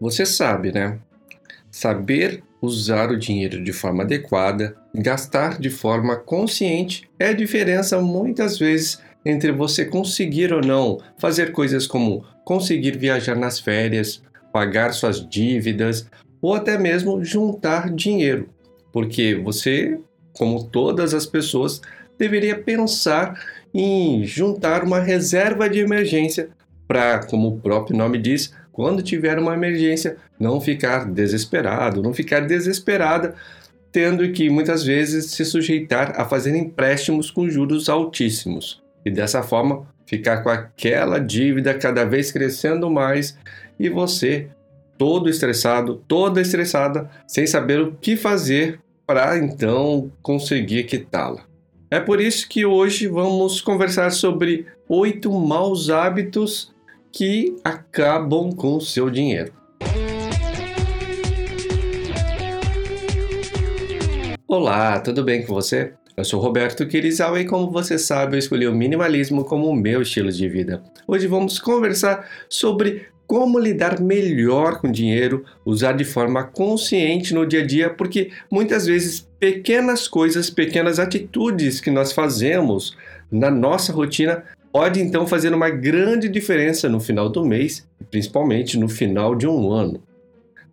Você sabe, né? Saber usar o dinheiro de forma adequada, gastar de forma consciente é a diferença muitas vezes entre você conseguir ou não fazer coisas como conseguir viajar nas férias, pagar suas dívidas ou até mesmo juntar dinheiro, porque você, como todas as pessoas, deveria pensar em juntar uma reserva de emergência para, como o próprio nome diz, quando tiver uma emergência, não ficar desesperado, não ficar desesperada, tendo que muitas vezes se sujeitar a fazer empréstimos com juros altíssimos e dessa forma ficar com aquela dívida cada vez crescendo mais e você todo estressado, toda estressada, sem saber o que fazer para então conseguir quitá-la. É por isso que hoje vamos conversar sobre oito maus hábitos que acabam com o seu dinheiro. Olá, tudo bem com você? Eu sou Roberto Kirizawa e como você sabe, eu escolhi o minimalismo como o meu estilo de vida. Hoje vamos conversar sobre como lidar melhor com dinheiro, usar de forma consciente no dia a dia, porque muitas vezes pequenas coisas, pequenas atitudes que nós fazemos na nossa rotina pode então fazer uma grande diferença no final do mês, principalmente no final de um ano.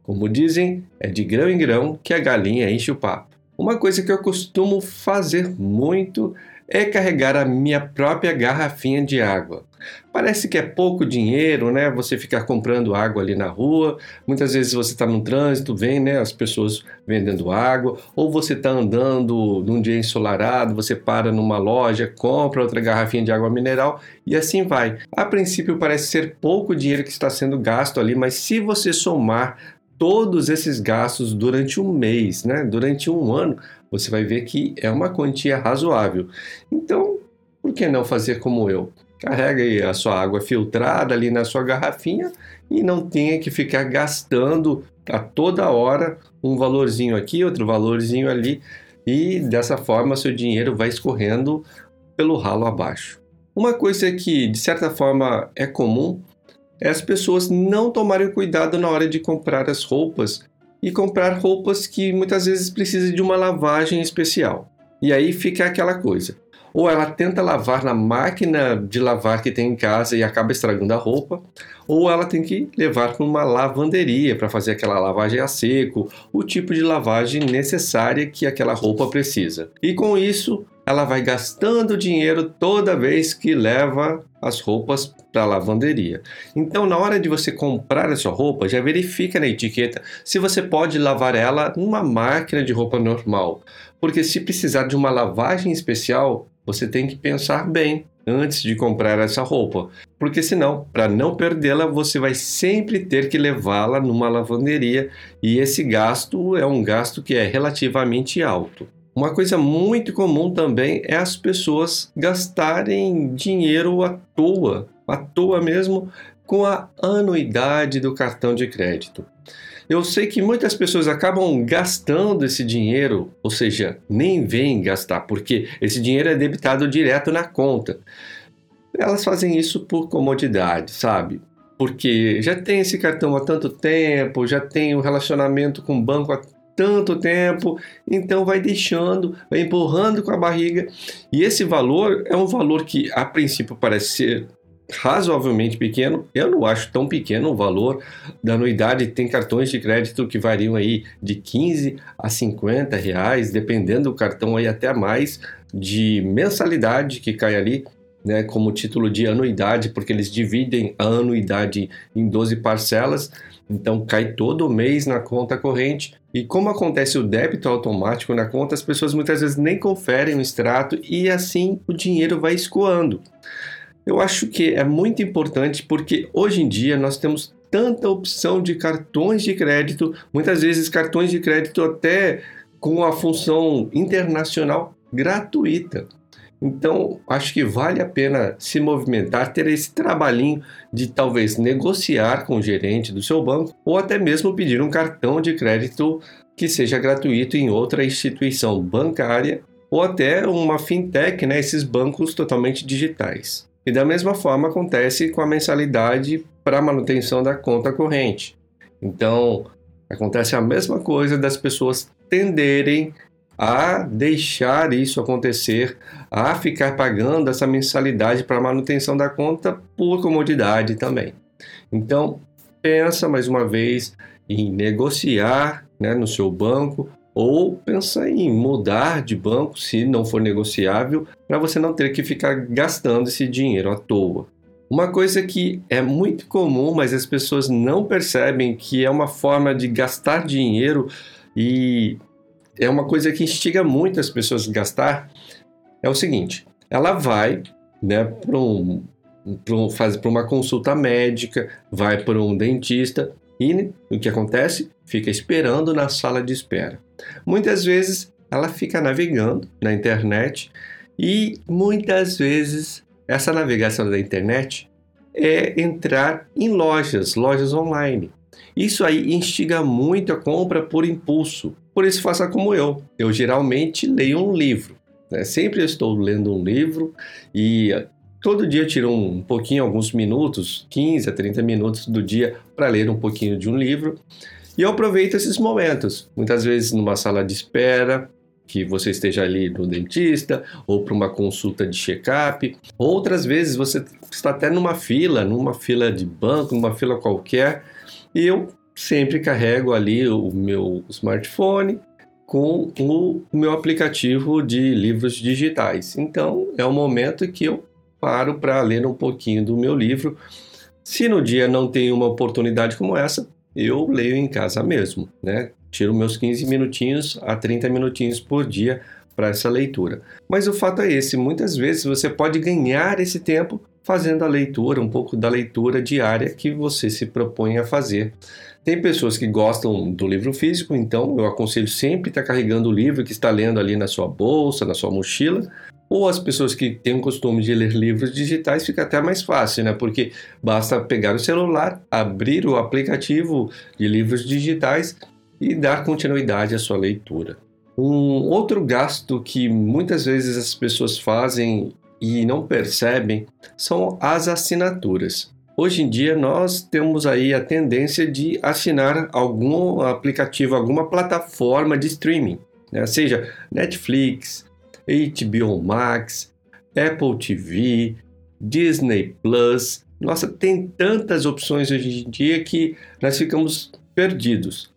Como dizem, é de grão em grão que a galinha enche o papo. Uma coisa que eu costumo fazer muito é carregar a minha própria garrafinha de água. Parece que é pouco dinheiro, né? Você ficar comprando água ali na rua. Muitas vezes você está no trânsito, vem, né? As pessoas vendendo água, ou você está andando num dia ensolarado, você para numa loja, compra outra garrafinha de água mineral e assim vai. A princípio parece ser pouco dinheiro que está sendo gasto ali, mas se você somar todos esses gastos durante um mês, né? Durante um ano, você vai ver que é uma quantia razoável. Então, por que não fazer como eu? Carrega aí a sua água filtrada ali na sua garrafinha e não tenha que ficar gastando a toda hora um valorzinho aqui, outro valorzinho ali, e dessa forma seu dinheiro vai escorrendo pelo ralo abaixo. Uma coisa que de certa forma é comum é as pessoas não tomarem cuidado na hora de comprar as roupas e comprar roupas que muitas vezes precisam de uma lavagem especial. E aí fica aquela coisa. Ou ela tenta lavar na máquina de lavar que tem em casa e acaba estragando a roupa, ou ela tem que levar para uma lavanderia para fazer aquela lavagem a seco, o tipo de lavagem necessária que aquela roupa precisa. E com isso, ela vai gastando dinheiro toda vez que leva as roupas para a lavanderia. Então, na hora de você comprar a sua roupa, já verifica na etiqueta se você pode lavar ela numa máquina de roupa normal. Porque se precisar de uma lavagem especial, você tem que pensar bem antes de comprar essa roupa, porque senão, para não perdê-la, você vai sempre ter que levá-la numa lavanderia e esse gasto é um gasto que é relativamente alto. Uma coisa muito comum também é as pessoas gastarem dinheiro à toa, à toa mesmo, com a anuidade do cartão de crédito. Eu sei que muitas pessoas acabam gastando esse dinheiro, ou seja, nem vêm gastar, porque esse dinheiro é debitado direto na conta. Elas fazem isso por comodidade, sabe? Porque já tem esse cartão há tanto tempo, já tem um relacionamento com o banco há tanto tempo, então vai deixando, vai empurrando com a barriga. E esse valor é um valor que a princípio parece ser razoavelmente pequeno. Eu não acho tão pequeno o valor da anuidade. Tem cartões de crédito que variam aí de 15 a 50 reais, dependendo do cartão aí até mais de mensalidade que cai ali. Né, como título de anuidade, porque eles dividem a anuidade em 12 parcelas, então cai todo mês na conta corrente. E como acontece o débito automático na conta, as pessoas muitas vezes nem conferem o extrato e assim o dinheiro vai escoando. Eu acho que é muito importante porque hoje em dia nós temos tanta opção de cartões de crédito, muitas vezes cartões de crédito até com a função internacional gratuita. Então, acho que vale a pena se movimentar, ter esse trabalhinho de talvez negociar com o gerente do seu banco ou até mesmo pedir um cartão de crédito que seja gratuito em outra instituição bancária ou até uma fintech, né, esses bancos totalmente digitais. E da mesma forma acontece com a mensalidade para manutenção da conta corrente. Então, acontece a mesma coisa das pessoas tenderem a deixar isso acontecer, a ficar pagando essa mensalidade para manutenção da conta por comodidade também. Então, pensa mais uma vez em negociar né, no seu banco ou pensa em mudar de banco se não for negociável para você não ter que ficar gastando esse dinheiro à toa. Uma coisa que é muito comum, mas as pessoas não percebem que é uma forma de gastar dinheiro e é uma coisa que instiga muito as pessoas a gastar, é o seguinte: ela vai né, para um, um, uma consulta médica, vai para um dentista e o que acontece? Fica esperando na sala de espera. Muitas vezes ela fica navegando na internet e muitas vezes essa navegação da internet é entrar em lojas, lojas online. Isso aí instiga muito a compra por impulso. Por isso, faça como eu. Eu geralmente leio um livro. Né? Sempre estou lendo um livro e todo dia tiro um pouquinho, alguns minutos, 15 a 30 minutos do dia para ler um pouquinho de um livro. E eu aproveito esses momentos, muitas vezes numa sala de espera, que você esteja ali no dentista ou para uma consulta de check-up. Outras vezes você está até numa fila, numa fila de banco, numa fila qualquer, e eu sempre carrego ali o meu smartphone com o meu aplicativo de livros digitais. Então é o momento que eu paro para ler um pouquinho do meu livro. Se no dia não tem uma oportunidade como essa, eu leio em casa mesmo, né? Tiro meus 15 minutinhos a 30 minutinhos por dia para essa leitura. Mas o fato é esse, muitas vezes você pode ganhar esse tempo fazendo a leitura, um pouco da leitura diária que você se propõe a fazer. Tem pessoas que gostam do livro físico, então eu aconselho sempre estar carregando o livro que está lendo ali na sua bolsa, na sua mochila. Ou as pessoas que têm o costume de ler livros digitais fica até mais fácil, né? Porque basta pegar o celular, abrir o aplicativo de livros digitais e dar continuidade à sua leitura. Um outro gasto que muitas vezes as pessoas fazem e não percebem são as assinaturas. Hoje em dia nós temos aí a tendência de assinar algum aplicativo, alguma plataforma de streaming, né? seja Netflix, HBO Max, Apple TV, Disney Plus. Nossa, tem tantas opções hoje em dia que nós ficamos perdidos.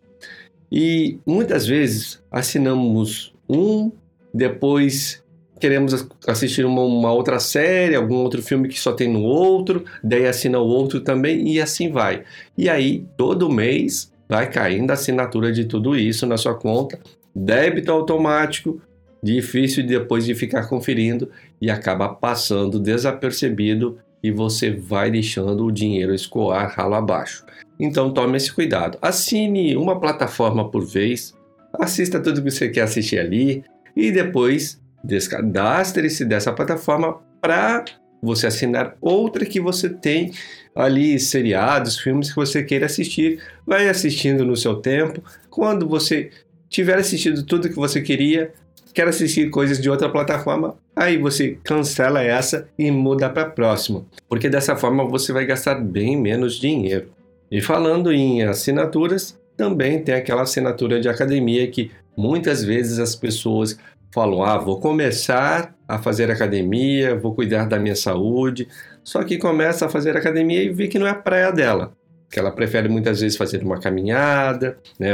E muitas vezes assinamos um, depois queremos assistir uma, uma, outra série, algum outro filme que só tem no outro, daí assina o outro também e assim vai. E aí, todo mês vai caindo a assinatura de tudo isso na sua conta, débito automático, difícil depois de ficar conferindo e acaba passando desapercebido e você vai deixando o dinheiro escoar ralo abaixo. Então tome esse cuidado. Assine uma plataforma por vez, assista tudo que você quer assistir ali e depois Descadastre-se dessa plataforma para você assinar outra que você tem ali seriados, filmes que você queira assistir. Vai assistindo no seu tempo. Quando você tiver assistido tudo que você queria, quer assistir coisas de outra plataforma, aí você cancela essa e muda para a próxima, porque dessa forma você vai gastar bem menos dinheiro. E falando em assinaturas, também tem aquela assinatura de academia que muitas vezes as pessoas falam: ah, vou começar a fazer academia, vou cuidar da minha saúde. Só que começa a fazer academia e vê que não é a praia dela. Que ela prefere muitas vezes fazer uma caminhada, né,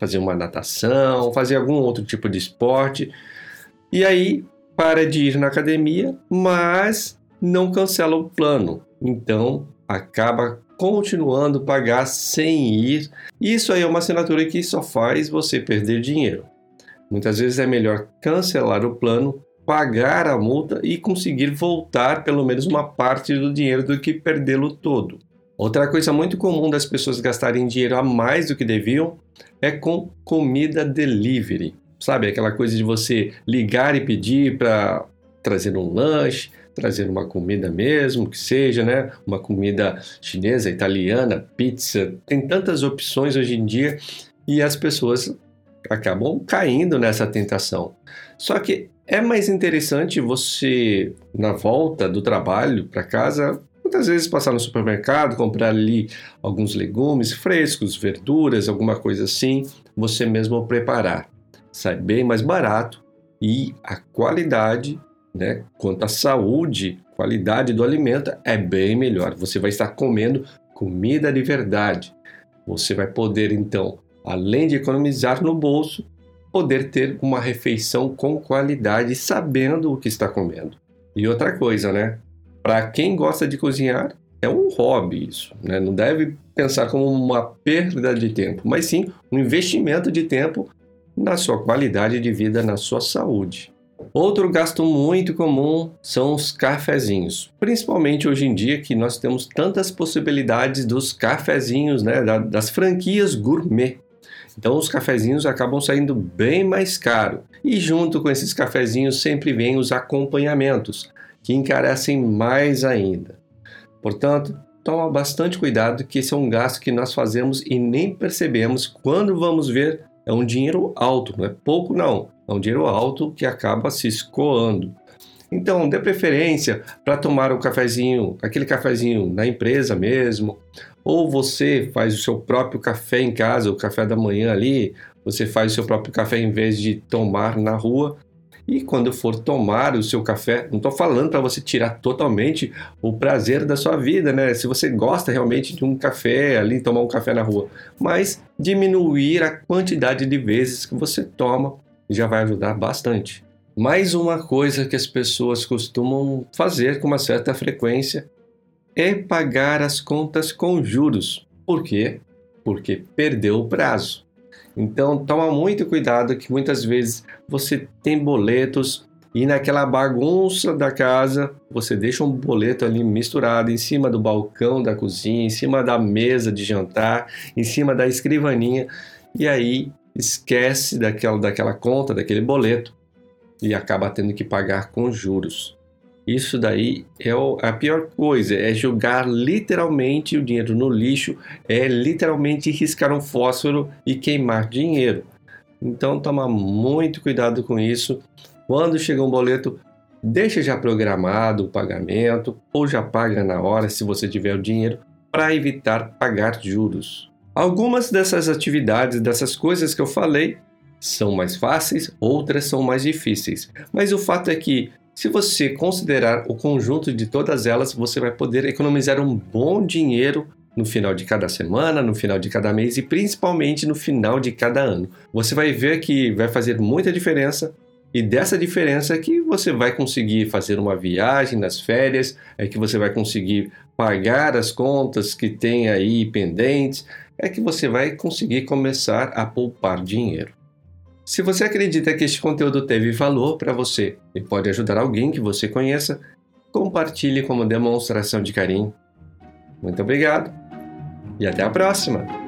fazer uma natação, fazer algum outro tipo de esporte. E aí para de ir na academia, mas não cancela o plano. Então acaba continuando pagar sem ir. Isso aí é uma assinatura que só faz você perder dinheiro. Muitas vezes é melhor cancelar o plano, pagar a multa e conseguir voltar pelo menos uma parte do dinheiro do que perdê-lo todo. Outra coisa muito comum das pessoas gastarem dinheiro a mais do que deviam é com comida delivery. Sabe, aquela coisa de você ligar e pedir para trazer um lanche, trazer uma comida mesmo, que seja, né? Uma comida chinesa, italiana, pizza. Tem tantas opções hoje em dia e as pessoas acabam caindo nessa tentação. Só que é mais interessante você, na volta do trabalho para casa, Muitas vezes passar no supermercado, comprar ali alguns legumes frescos, verduras, alguma coisa assim, você mesmo preparar. Sai bem mais barato e a qualidade, né, quanto à saúde, qualidade do alimento é bem melhor. Você vai estar comendo comida de verdade. Você vai poder então, além de economizar no bolso, poder ter uma refeição com qualidade, sabendo o que está comendo. E outra coisa, né? Para quem gosta de cozinhar, é um hobby isso, né? Não deve pensar como uma perda de tempo, mas sim um investimento de tempo na sua qualidade de vida, na sua saúde. Outro gasto muito comum são os cafezinhos, principalmente hoje em dia que nós temos tantas possibilidades dos cafezinhos, né, das franquias gourmet. Então os cafezinhos acabam saindo bem mais caro. E junto com esses cafezinhos sempre vêm os acompanhamentos, que encarecem mais ainda. Portanto, toma bastante cuidado que esse é um gasto que nós fazemos e nem percebemos quando vamos ver é um dinheiro alto, não é pouco não, é um dinheiro alto que acaba se escoando. Então, dê preferência para tomar um cafezinho, aquele cafezinho na empresa mesmo, ou você faz o seu próprio café em casa, o café da manhã ali, você faz o seu próprio café em vez de tomar na rua. E quando for tomar o seu café, não estou falando para você tirar totalmente o prazer da sua vida, né? Se você gosta realmente de um café ali, tomar um café na rua, mas diminuir a quantidade de vezes que você toma já vai ajudar bastante. Mais uma coisa que as pessoas costumam fazer com uma certa frequência é pagar as contas com juros. Por quê? Porque perdeu o prazo. Então, toma muito cuidado que muitas vezes você tem boletos e naquela bagunça da casa, você deixa um boleto ali misturado em cima do balcão da cozinha, em cima da mesa de jantar, em cima da escrivaninha, e aí esquece daquela, daquela conta, daquele boleto e acaba tendo que pagar com juros. Isso daí é a pior coisa, é jogar literalmente o dinheiro no lixo, é literalmente riscar um fósforo e queimar dinheiro. Então toma muito cuidado com isso. Quando chega um boleto, deixa já programado o pagamento ou já paga na hora se você tiver o dinheiro para evitar pagar juros. Algumas dessas atividades, dessas coisas que eu falei, são mais fáceis, outras são mais difíceis. Mas o fato é que se você considerar o conjunto de todas elas, você vai poder economizar um bom dinheiro no final de cada semana, no final de cada mês e principalmente no final de cada ano. Você vai ver que vai fazer muita diferença e dessa diferença é que você vai conseguir fazer uma viagem nas férias, é que você vai conseguir pagar as contas que tem aí pendentes, é que você vai conseguir começar a poupar dinheiro. Se você acredita que este conteúdo teve valor para você e pode ajudar alguém que você conheça, compartilhe como demonstração de carinho. Muito obrigado e até a próxima!